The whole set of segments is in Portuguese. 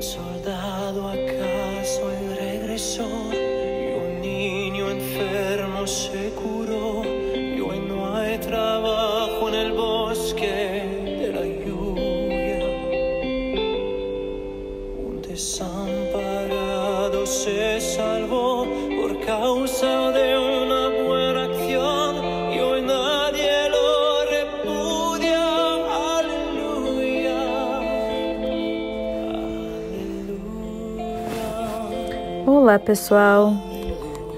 Soldado acaso regresó Olá, pessoal.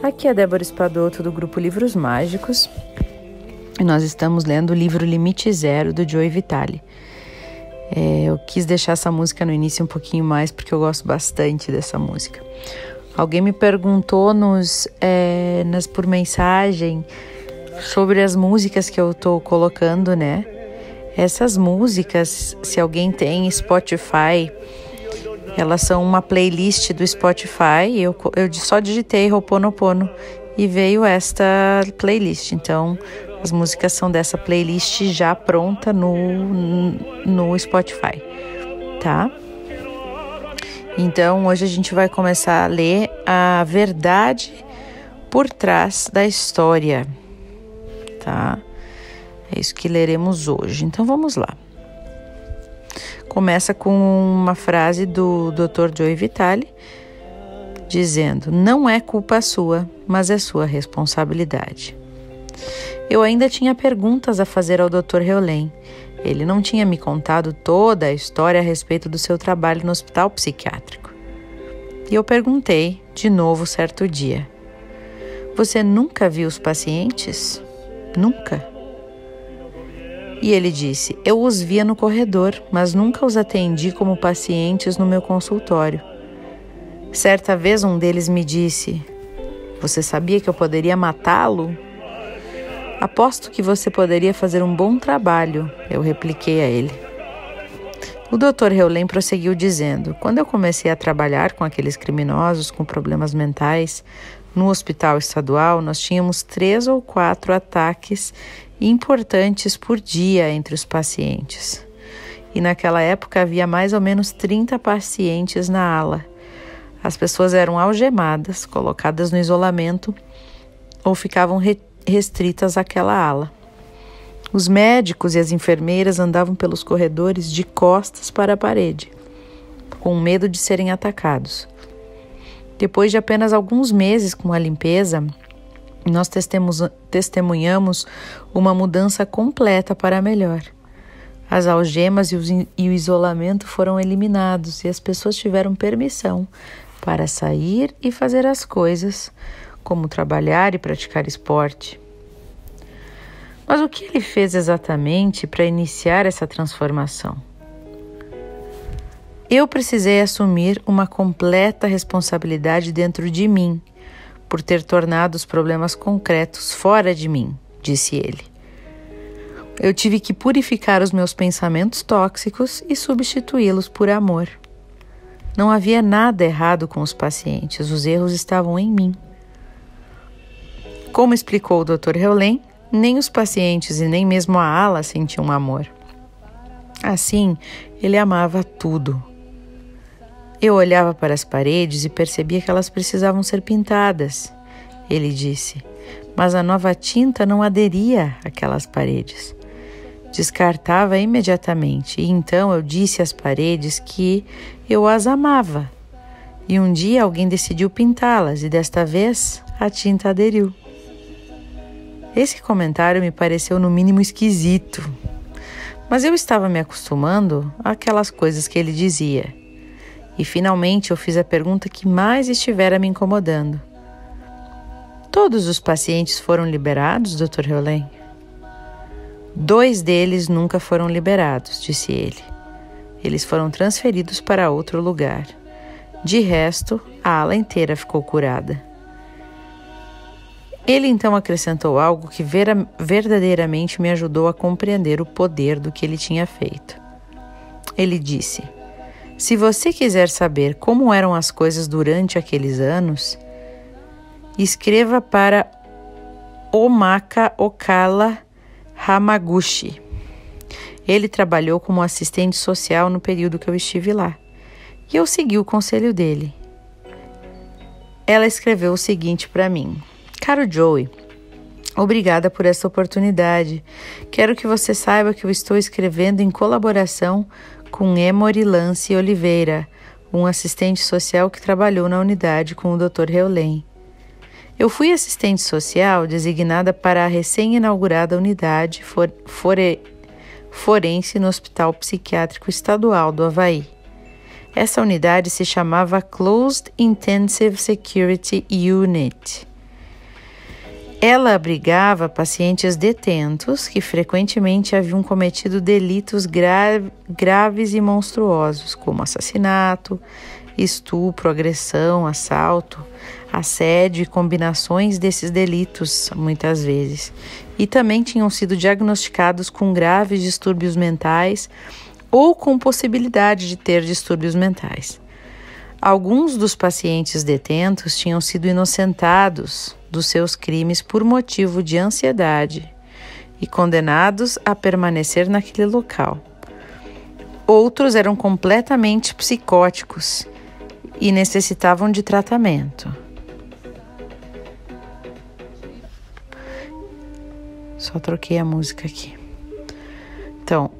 Aqui é Débora Espadoto do grupo Livros Mágicos e nós estamos lendo o livro Limite Zero do Joey Vitale. É, eu quis deixar essa música no início um pouquinho mais porque eu gosto bastante dessa música. Alguém me perguntou nos, é, nas, por mensagem sobre as músicas que eu tô colocando, né? Essas músicas, se alguém tem Spotify, elas são uma playlist do Spotify. Eu, eu só digitei Roponopono e veio esta playlist. Então, as músicas são dessa playlist já pronta no, no Spotify, tá? Então, hoje a gente vai começar a ler a verdade por trás da história, tá? É isso que leremos hoje. Então, vamos lá. Começa com uma frase do Dr. Joey Vitale dizendo: Não é culpa sua, mas é sua responsabilidade. Eu ainda tinha perguntas a fazer ao Dr. Reolém. Ele não tinha me contado toda a história a respeito do seu trabalho no hospital psiquiátrico. E eu perguntei, de novo, certo dia: Você nunca viu os pacientes? Nunca? E ele disse: Eu os via no corredor, mas nunca os atendi como pacientes no meu consultório. Certa vez um deles me disse: Você sabia que eu poderia matá-lo? Aposto que você poderia fazer um bom trabalho, eu repliquei a ele. O Dr. Heulen prosseguiu dizendo: Quando eu comecei a trabalhar com aqueles criminosos com problemas mentais no hospital estadual, nós tínhamos três ou quatro ataques importantes por dia entre os pacientes. E naquela época havia mais ou menos 30 pacientes na ala. As pessoas eram algemadas, colocadas no isolamento ou ficavam re restritas àquela ala. Os médicos e as enfermeiras andavam pelos corredores de costas para a parede, com medo de serem atacados. Depois de apenas alguns meses com a limpeza, nós testemunhamos uma mudança completa para melhor. As algemas e o isolamento foram eliminados e as pessoas tiveram permissão para sair e fazer as coisas, como trabalhar e praticar esporte. Mas o que ele fez exatamente para iniciar essa transformação? Eu precisei assumir uma completa responsabilidade dentro de mim por ter tornado os problemas concretos fora de mim, disse ele. Eu tive que purificar os meus pensamentos tóxicos e substituí-los por amor. Não havia nada errado com os pacientes, os erros estavam em mim. Como explicou o Dr. Heulen, nem os pacientes e nem mesmo a ala sentiam amor. Assim, ele amava tudo. Eu olhava para as paredes e percebia que elas precisavam ser pintadas, ele disse, mas a nova tinta não aderia àquelas paredes. Descartava imediatamente, e então eu disse às paredes que eu as amava. E um dia alguém decidiu pintá-las, e desta vez a tinta aderiu. Esse comentário me pareceu no mínimo esquisito, mas eu estava me acostumando àquelas coisas que ele dizia. E finalmente eu fiz a pergunta que mais estivera me incomodando. Todos os pacientes foram liberados, Dr. Heulen? Dois deles nunca foram liberados, disse ele. Eles foram transferidos para outro lugar. De resto, a ala inteira ficou curada. Ele então acrescentou algo que vera, verdadeiramente me ajudou a compreender o poder do que ele tinha feito. Ele disse: Se você quiser saber como eram as coisas durante aqueles anos, escreva para Omaka Okala Hamaguchi. Ele trabalhou como assistente social no período que eu estive lá. E eu segui o conselho dele. Ela escreveu o seguinte para mim: Caro Joey, Obrigada por essa oportunidade. Quero que você saiba que eu estou escrevendo em colaboração com Emory Lance Oliveira, um assistente social que trabalhou na unidade com o Dr. Heulen. Eu fui assistente social designada para a recém-inaugurada unidade for, fore, forense no Hospital Psiquiátrico Estadual do Havaí. Essa unidade se chamava Closed Intensive Security Unit. Ela abrigava pacientes detentos que frequentemente haviam cometido delitos gra graves e monstruosos, como assassinato, estupro, agressão, assalto, assédio e combinações desses delitos, muitas vezes. E também tinham sido diagnosticados com graves distúrbios mentais ou com possibilidade de ter distúrbios mentais. Alguns dos pacientes detentos tinham sido inocentados dos seus crimes por motivo de ansiedade e condenados a permanecer naquele local. Outros eram completamente psicóticos e necessitavam de tratamento. Só troquei a música aqui. Então,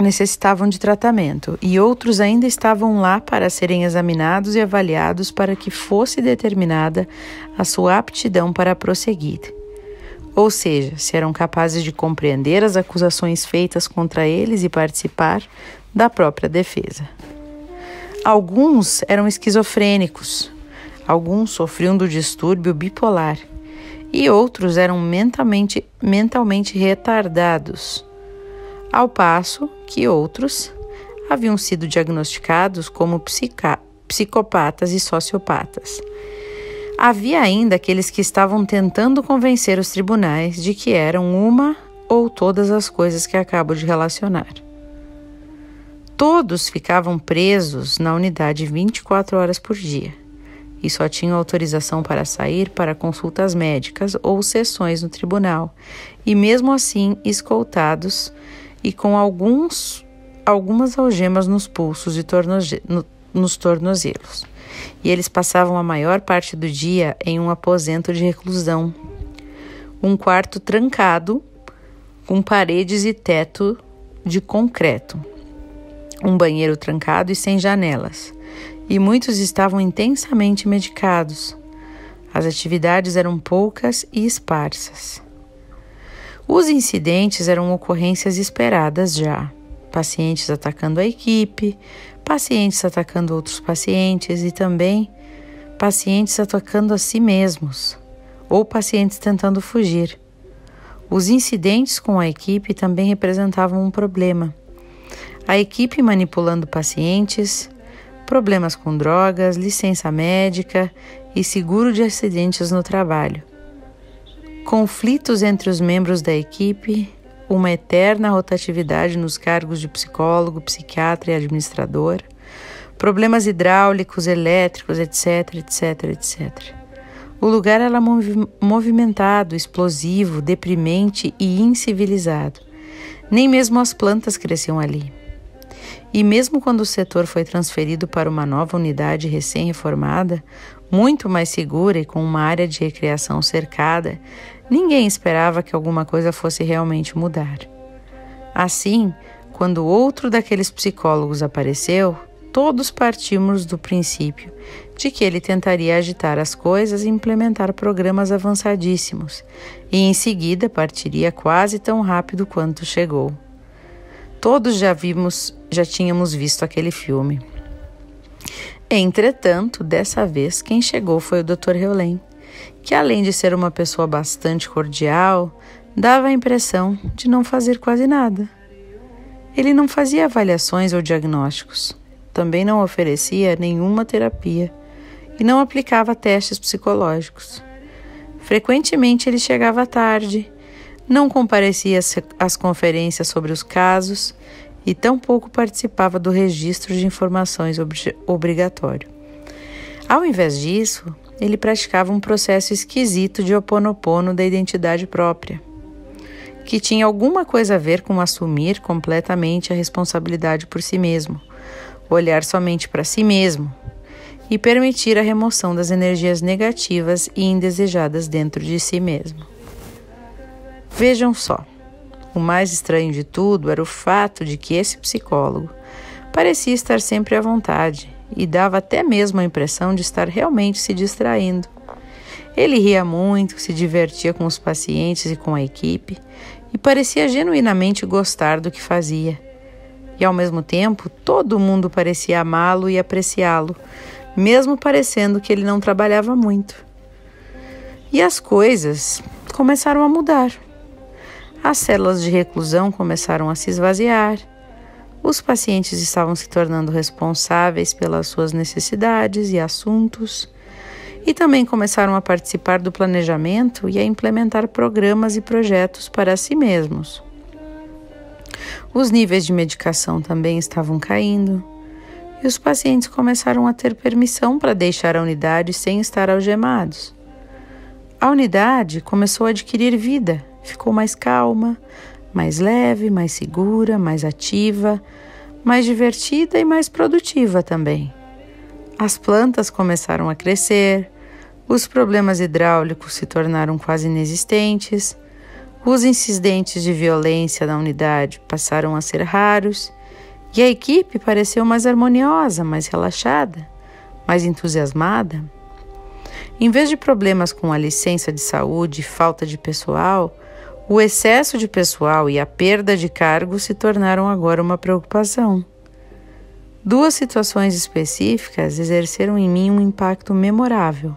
necessitavam de tratamento e outros ainda estavam lá para serem examinados e avaliados para que fosse determinada a sua aptidão para prosseguir. Ou seja, se eram capazes de compreender as acusações feitas contra eles e participar da própria defesa. Alguns eram esquizofrênicos, alguns sofriam do distúrbio bipolar e outros eram mentalmente, mentalmente retardados ao passo que outros haviam sido diagnosticados como psicopatas e sociopatas. Havia ainda aqueles que estavam tentando convencer os tribunais de que eram uma ou todas as coisas que acabo de relacionar. Todos ficavam presos na unidade 24 horas por dia e só tinham autorização para sair para consultas médicas ou sessões no tribunal, e mesmo assim escoltados e com alguns, algumas algemas nos pulsos e tornoze no, nos tornozelos. E eles passavam a maior parte do dia em um aposento de reclusão, um quarto trancado com paredes e teto de concreto, um banheiro trancado e sem janelas. E muitos estavam intensamente medicados. As atividades eram poucas e esparsas. Os incidentes eram ocorrências esperadas já. Pacientes atacando a equipe, pacientes atacando outros pacientes e também pacientes atacando a si mesmos ou pacientes tentando fugir. Os incidentes com a equipe também representavam um problema. A equipe manipulando pacientes, problemas com drogas, licença médica e seguro de acidentes no trabalho conflitos entre os membros da equipe, uma eterna rotatividade nos cargos de psicólogo, psiquiatra e administrador, problemas hidráulicos, elétricos, etc, etc, etc. O lugar era movimentado, explosivo, deprimente e incivilizado. Nem mesmo as plantas cresciam ali. E mesmo quando o setor foi transferido para uma nova unidade recém-reformada, muito mais segura e com uma área de recreação cercada, Ninguém esperava que alguma coisa fosse realmente mudar. Assim, quando outro daqueles psicólogos apareceu, todos partimos do princípio de que ele tentaria agitar as coisas e implementar programas avançadíssimos, e em seguida partiria quase tão rápido quanto chegou. Todos já vimos, já tínhamos visto aquele filme. Entretanto, dessa vez quem chegou foi o Dr. Heulen que além de ser uma pessoa bastante cordial, dava a impressão de não fazer quase nada. Ele não fazia avaliações ou diagnósticos, também não oferecia nenhuma terapia e não aplicava testes psicológicos. Frequentemente ele chegava tarde, não comparecia às conferências sobre os casos e tampouco participava do registro de informações obrigatório. Ao invés disso, ele praticava um processo esquisito de oponopono da identidade própria, que tinha alguma coisa a ver com assumir completamente a responsabilidade por si mesmo, olhar somente para si mesmo e permitir a remoção das energias negativas e indesejadas dentro de si mesmo. Vejam só, o mais estranho de tudo era o fato de que esse psicólogo parecia estar sempre à vontade e dava até mesmo a impressão de estar realmente se distraindo. Ele ria muito, se divertia com os pacientes e com a equipe e parecia genuinamente gostar do que fazia. E ao mesmo tempo, todo mundo parecia amá-lo e apreciá-lo, mesmo parecendo que ele não trabalhava muito. E as coisas começaram a mudar. As células de reclusão começaram a se esvaziar. Os pacientes estavam se tornando responsáveis pelas suas necessidades e assuntos e também começaram a participar do planejamento e a implementar programas e projetos para si mesmos. Os níveis de medicação também estavam caindo e os pacientes começaram a ter permissão para deixar a unidade sem estar algemados. A unidade começou a adquirir vida, ficou mais calma, mais leve, mais segura, mais ativa, mais divertida e mais produtiva também. As plantas começaram a crescer, os problemas hidráulicos se tornaram quase inexistentes, os incidentes de violência na unidade passaram a ser raros e a equipe pareceu mais harmoniosa, mais relaxada, mais entusiasmada. Em vez de problemas com a licença de saúde e falta de pessoal, o excesso de pessoal e a perda de cargos se tornaram agora uma preocupação. Duas situações específicas exerceram em mim um impacto memorável.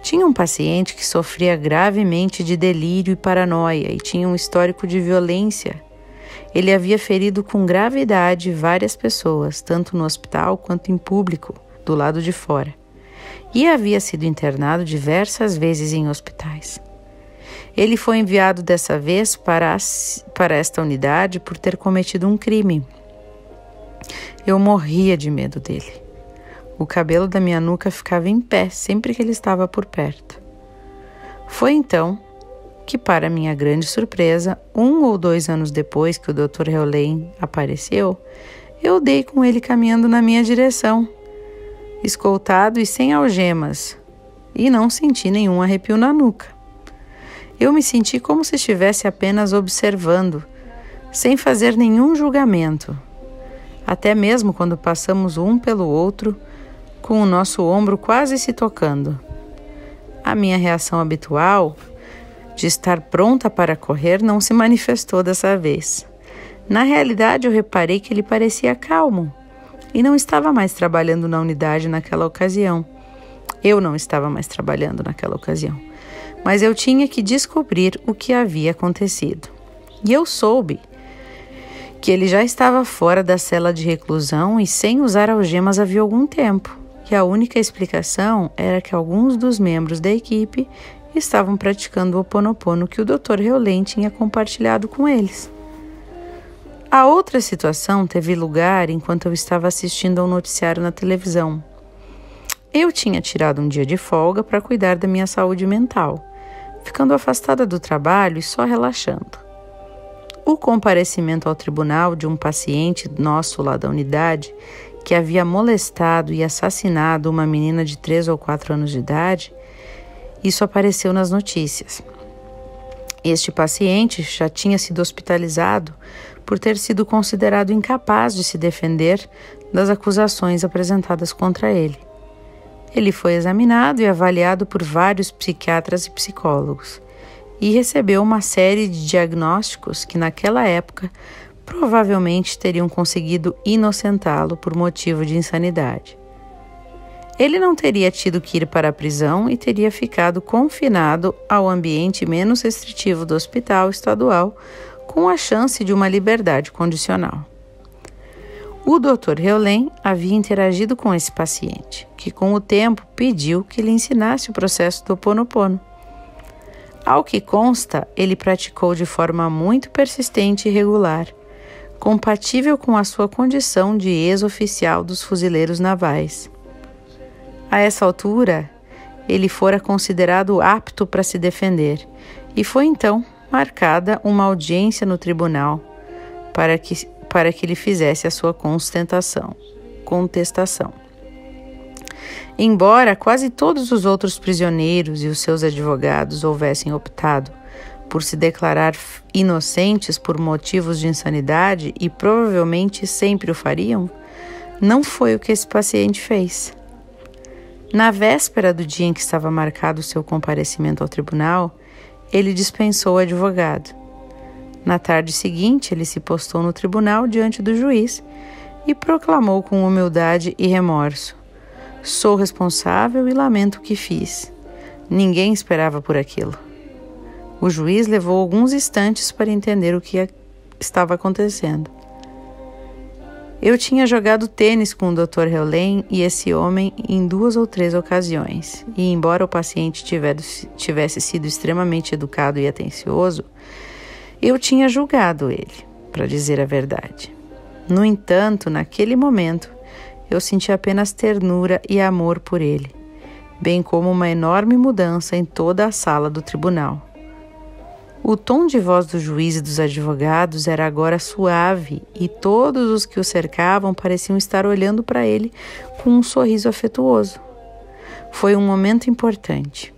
Tinha um paciente que sofria gravemente de delírio e paranoia e tinha um histórico de violência. Ele havia ferido com gravidade várias pessoas, tanto no hospital quanto em público, do lado de fora, e havia sido internado diversas vezes em hospitais. Ele foi enviado dessa vez para, para esta unidade por ter cometido um crime eu morria de medo dele. O cabelo da minha nuca ficava em pé sempre que ele estava por perto. Foi então que, para minha grande surpresa, um ou dois anos depois que o Dr. Heulen apareceu, eu dei com ele caminhando na minha direção, escoltado e sem algemas, e não senti nenhum arrepio na nuca. Eu me senti como se estivesse apenas observando, sem fazer nenhum julgamento, até mesmo quando passamos um pelo outro, com o nosso ombro quase se tocando. A minha reação habitual de estar pronta para correr não se manifestou dessa vez. Na realidade, eu reparei que ele parecia calmo e não estava mais trabalhando na unidade naquela ocasião. Eu não estava mais trabalhando naquela ocasião, mas eu tinha que descobrir o que havia acontecido. E eu soube que ele já estava fora da cela de reclusão e sem usar algemas havia algum tempo, e a única explicação era que alguns dos membros da equipe estavam praticando o oponopono que o Dr. Heulen tinha compartilhado com eles. A outra situação teve lugar enquanto eu estava assistindo ao noticiário na televisão. Eu tinha tirado um dia de folga para cuidar da minha saúde mental, ficando afastada do trabalho e só relaxando. O comparecimento ao tribunal de um paciente nosso lá da unidade que havia molestado e assassinado uma menina de 3 ou 4 anos de idade, isso apareceu nas notícias. Este paciente já tinha sido hospitalizado por ter sido considerado incapaz de se defender das acusações apresentadas contra ele. Ele foi examinado e avaliado por vários psiquiatras e psicólogos e recebeu uma série de diagnósticos que, naquela época, provavelmente teriam conseguido inocentá-lo por motivo de insanidade. Ele não teria tido que ir para a prisão e teria ficado confinado ao ambiente menos restritivo do hospital estadual, com a chance de uma liberdade condicional. O Dr. Heulen havia interagido com esse paciente, que com o tempo pediu que lhe ensinasse o processo do Ponopono. Ao que consta, ele praticou de forma muito persistente e regular, compatível com a sua condição de ex-oficial dos fuzileiros navais. A essa altura, ele fora considerado apto para se defender e foi então marcada uma audiência no tribunal para que, para que ele fizesse a sua contestação. contestação. Embora quase todos os outros prisioneiros e os seus advogados houvessem optado por se declarar inocentes por motivos de insanidade e provavelmente sempre o fariam, não foi o que esse paciente fez. Na véspera do dia em que estava marcado seu comparecimento ao tribunal, ele dispensou o advogado. Na tarde seguinte, ele se postou no tribunal diante do juiz e proclamou com humildade e remorso: Sou responsável e lamento o que fiz. Ninguém esperava por aquilo. O juiz levou alguns instantes para entender o que estava acontecendo. Eu tinha jogado tênis com o Dr. Heulen e esse homem em duas ou três ocasiões, e embora o paciente tivesse sido extremamente educado e atencioso, eu tinha julgado ele, para dizer a verdade. No entanto, naquele momento, eu senti apenas ternura e amor por ele, bem como uma enorme mudança em toda a sala do tribunal. O tom de voz do juiz e dos advogados era agora suave e todos os que o cercavam pareciam estar olhando para ele com um sorriso afetuoso. Foi um momento importante.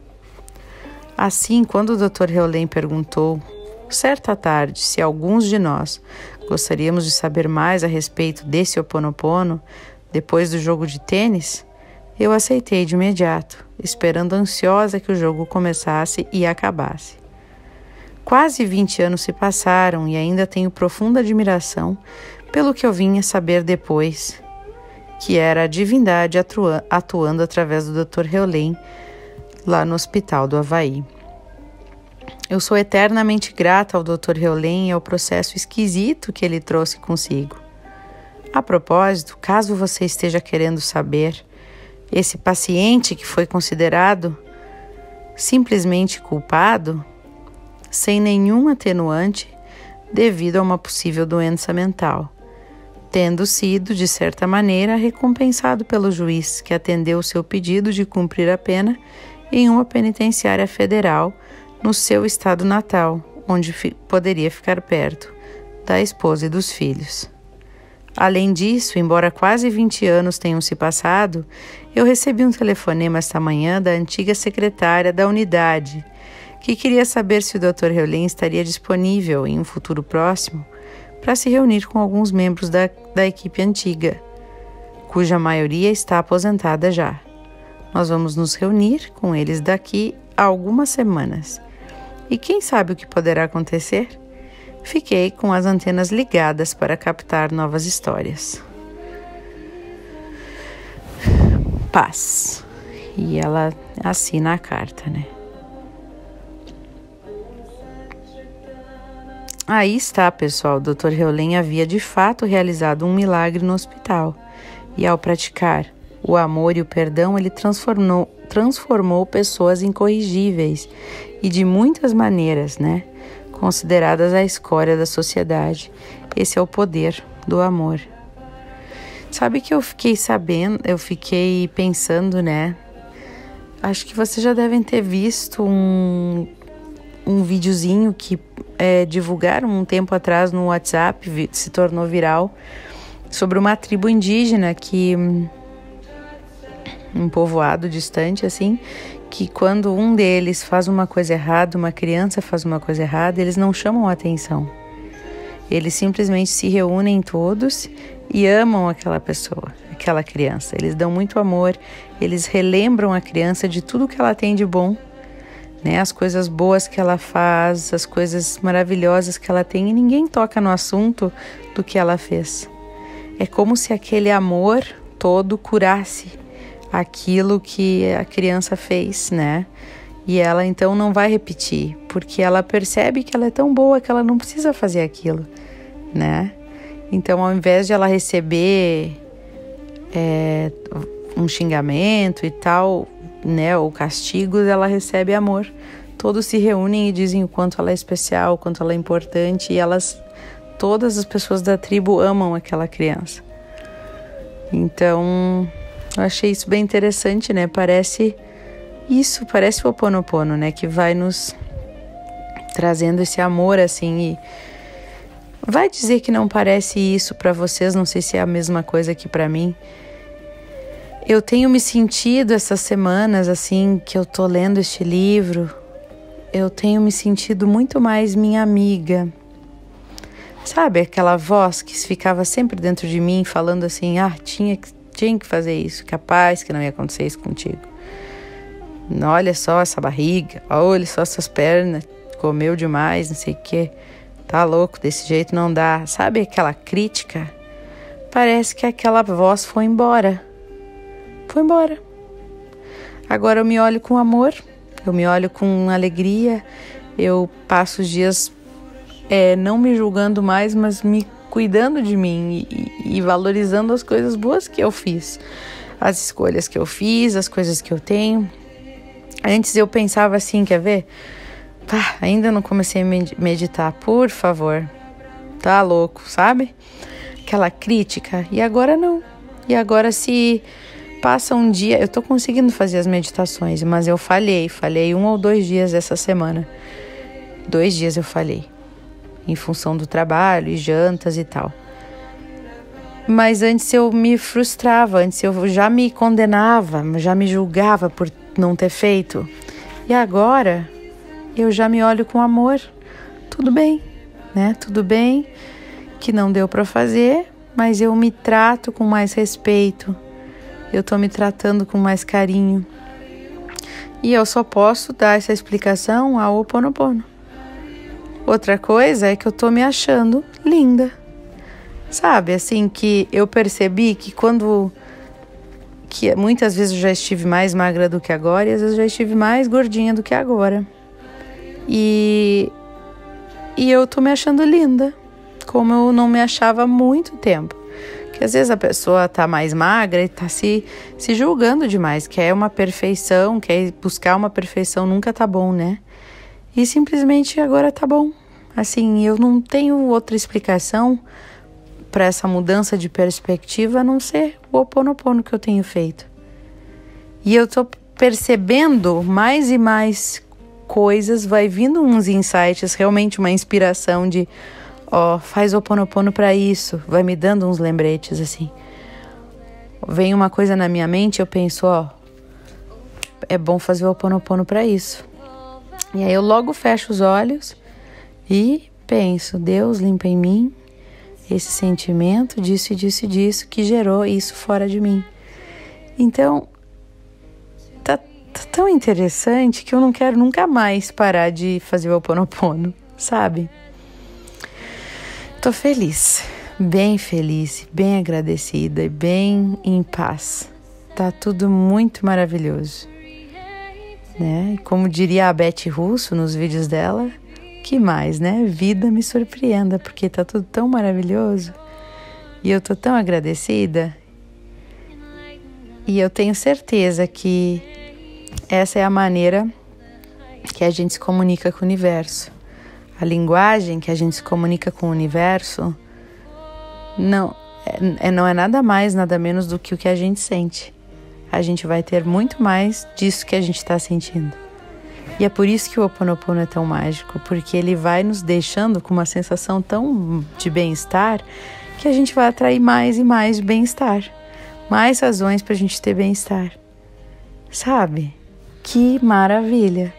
Assim, quando o Dr. Heulen perguntou, certa tarde, se alguns de nós gostaríamos de saber mais a respeito desse Oponopono depois do jogo de tênis, eu aceitei de imediato, esperando ansiosa que o jogo começasse e acabasse. Quase 20 anos se passaram e ainda tenho profunda admiração pelo que eu vinha saber depois, que era a divindade atuando através do Dr. Heulen lá no Hospital do Havaí. Eu sou eternamente grata ao Dr. Heulen e ao processo esquisito que ele trouxe consigo. A propósito, caso você esteja querendo saber, esse paciente que foi considerado simplesmente culpado sem nenhum atenuante devido a uma possível doença mental, tendo sido, de certa maneira, recompensado pelo juiz que atendeu seu pedido de cumprir a pena em uma penitenciária federal no seu estado natal, onde fi poderia ficar perto da esposa e dos filhos. Além disso, embora quase 20 anos tenham se passado, eu recebi um telefonema esta manhã da antiga secretária da unidade que queria saber se o Dr. Heulen estaria disponível em um futuro próximo para se reunir com alguns membros da, da equipe antiga, cuja maioria está aposentada já. Nós vamos nos reunir com eles daqui a algumas semanas. E quem sabe o que poderá acontecer? Fiquei com as antenas ligadas para captar novas histórias. Paz. E ela assina a carta, né? Aí está, pessoal. O Dr. Heulen havia de fato realizado um milagre no hospital. E ao praticar o amor e o perdão, ele transformou, transformou pessoas incorrigíveis e de muitas maneiras, né? Consideradas a escória da sociedade. Esse é o poder do amor. Sabe que eu fiquei sabendo, eu fiquei pensando, né? Acho que vocês já devem ter visto um, um videozinho que é, divulgaram um tempo atrás no WhatsApp, se tornou viral, sobre uma tribo indígena que. Um povoado distante, assim, que quando um deles faz uma coisa errada, uma criança faz uma coisa errada, eles não chamam a atenção. Eles simplesmente se reúnem todos e amam aquela pessoa, aquela criança. Eles dão muito amor, eles relembram a criança de tudo que ela tem de bom né? As coisas boas que ela faz, as coisas maravilhosas que ela tem e ninguém toca no assunto do que ela fez. É como se aquele amor todo curasse aquilo que a criança fez, né? E ela então não vai repetir, porque ela percebe que ela é tão boa que ela não precisa fazer aquilo, né? Então, ao invés de ela receber é, um xingamento e tal, né, ou castigos, ela recebe amor. Todos se reúnem e dizem o quanto ela é especial, o quanto ela é importante, e elas, todas as pessoas da tribo amam aquela criança. Então, eu achei isso bem interessante, né? Parece isso, parece o Oponopono, né, que vai nos trazendo esse amor assim e Vai dizer que não parece isso para vocês, não sei se é a mesma coisa que para mim. Eu tenho me sentido essas semanas assim que eu tô lendo este livro, eu tenho me sentido muito mais minha amiga. Sabe aquela voz que ficava sempre dentro de mim falando assim: "Ah, tinha que tinha que fazer isso, capaz que não ia acontecer isso contigo". Olha só essa barriga, olha só essas pernas, comeu demais, não sei o quê. Tá louco, desse jeito não dá. Sabe aquela crítica? Parece que aquela voz foi embora. Foi embora. Agora eu me olho com amor, eu me olho com alegria, eu passo os dias é, não me julgando mais, mas me cuidando de mim e, e valorizando as coisas boas que eu fiz, as escolhas que eu fiz, as coisas que eu tenho. Antes eu pensava assim, quer ver? Ainda não comecei a meditar, por favor. Tá louco, sabe? Aquela crítica. E agora não. E agora se passa um dia, eu tô conseguindo fazer as meditações, mas eu falhei, falhei um ou dois dias essa semana. Dois dias eu falhei. Em função do trabalho e jantas e tal. Mas antes eu me frustrava, antes eu já me condenava, já me julgava por não ter feito. E agora eu já me olho com amor. Tudo bem, né? Tudo bem que não deu para fazer, mas eu me trato com mais respeito. Eu tô me tratando com mais carinho. E eu só posso dar essa explicação ao Oponopono. Outra coisa é que eu tô me achando linda. Sabe, assim que eu percebi que quando que muitas vezes eu já estive mais magra do que agora e às vezes eu já estive mais gordinha do que agora. E, e eu tô me achando linda, como eu não me achava há muito tempo. Que às vezes a pessoa tá mais magra e tá se, se julgando demais, quer uma perfeição, quer buscar uma perfeição, nunca tá bom, né? E simplesmente agora tá bom. Assim, eu não tenho outra explicação para essa mudança de perspectiva a não ser o oponopono que eu tenho feito. E eu tô percebendo mais e mais coisas, vai vindo uns insights, realmente uma inspiração de, ó, faz o ponopono para isso, vai me dando uns lembretes assim. Vem uma coisa na minha mente, eu penso, ó, é bom fazer o ponopono para isso. E aí eu logo fecho os olhos e penso, Deus limpa em mim esse sentimento disso e disso e disso que gerou isso fora de mim. Então, tá tão interessante que eu não quero nunca mais parar de fazer o Oponopono, sabe? Tô feliz, bem feliz, bem agradecida e bem em paz. Tá tudo muito maravilhoso. Né? E como diria a Beth Russo nos vídeos dela, que mais, né? Vida me surpreenda, porque tá tudo tão maravilhoso. E eu tô tão agradecida. E eu tenho certeza que essa é a maneira que a gente se comunica com o universo. A linguagem que a gente se comunica com o universo não é, é, não é nada mais, nada menos do que o que a gente sente. A gente vai ter muito mais disso que a gente está sentindo. E é por isso que o Ho Oponopono é tão mágico, porque ele vai nos deixando com uma sensação tão de bem-estar que a gente vai atrair mais e mais bem-estar, mais razões para a gente ter bem-estar. Sabe? Que maravilha!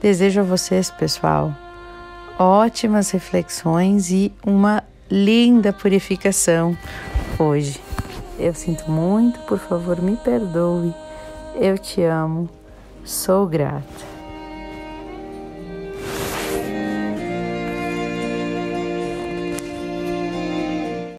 Desejo a vocês, pessoal, ótimas reflexões e uma linda purificação hoje. Eu sinto muito, por favor, me perdoe. Eu te amo, sou grata.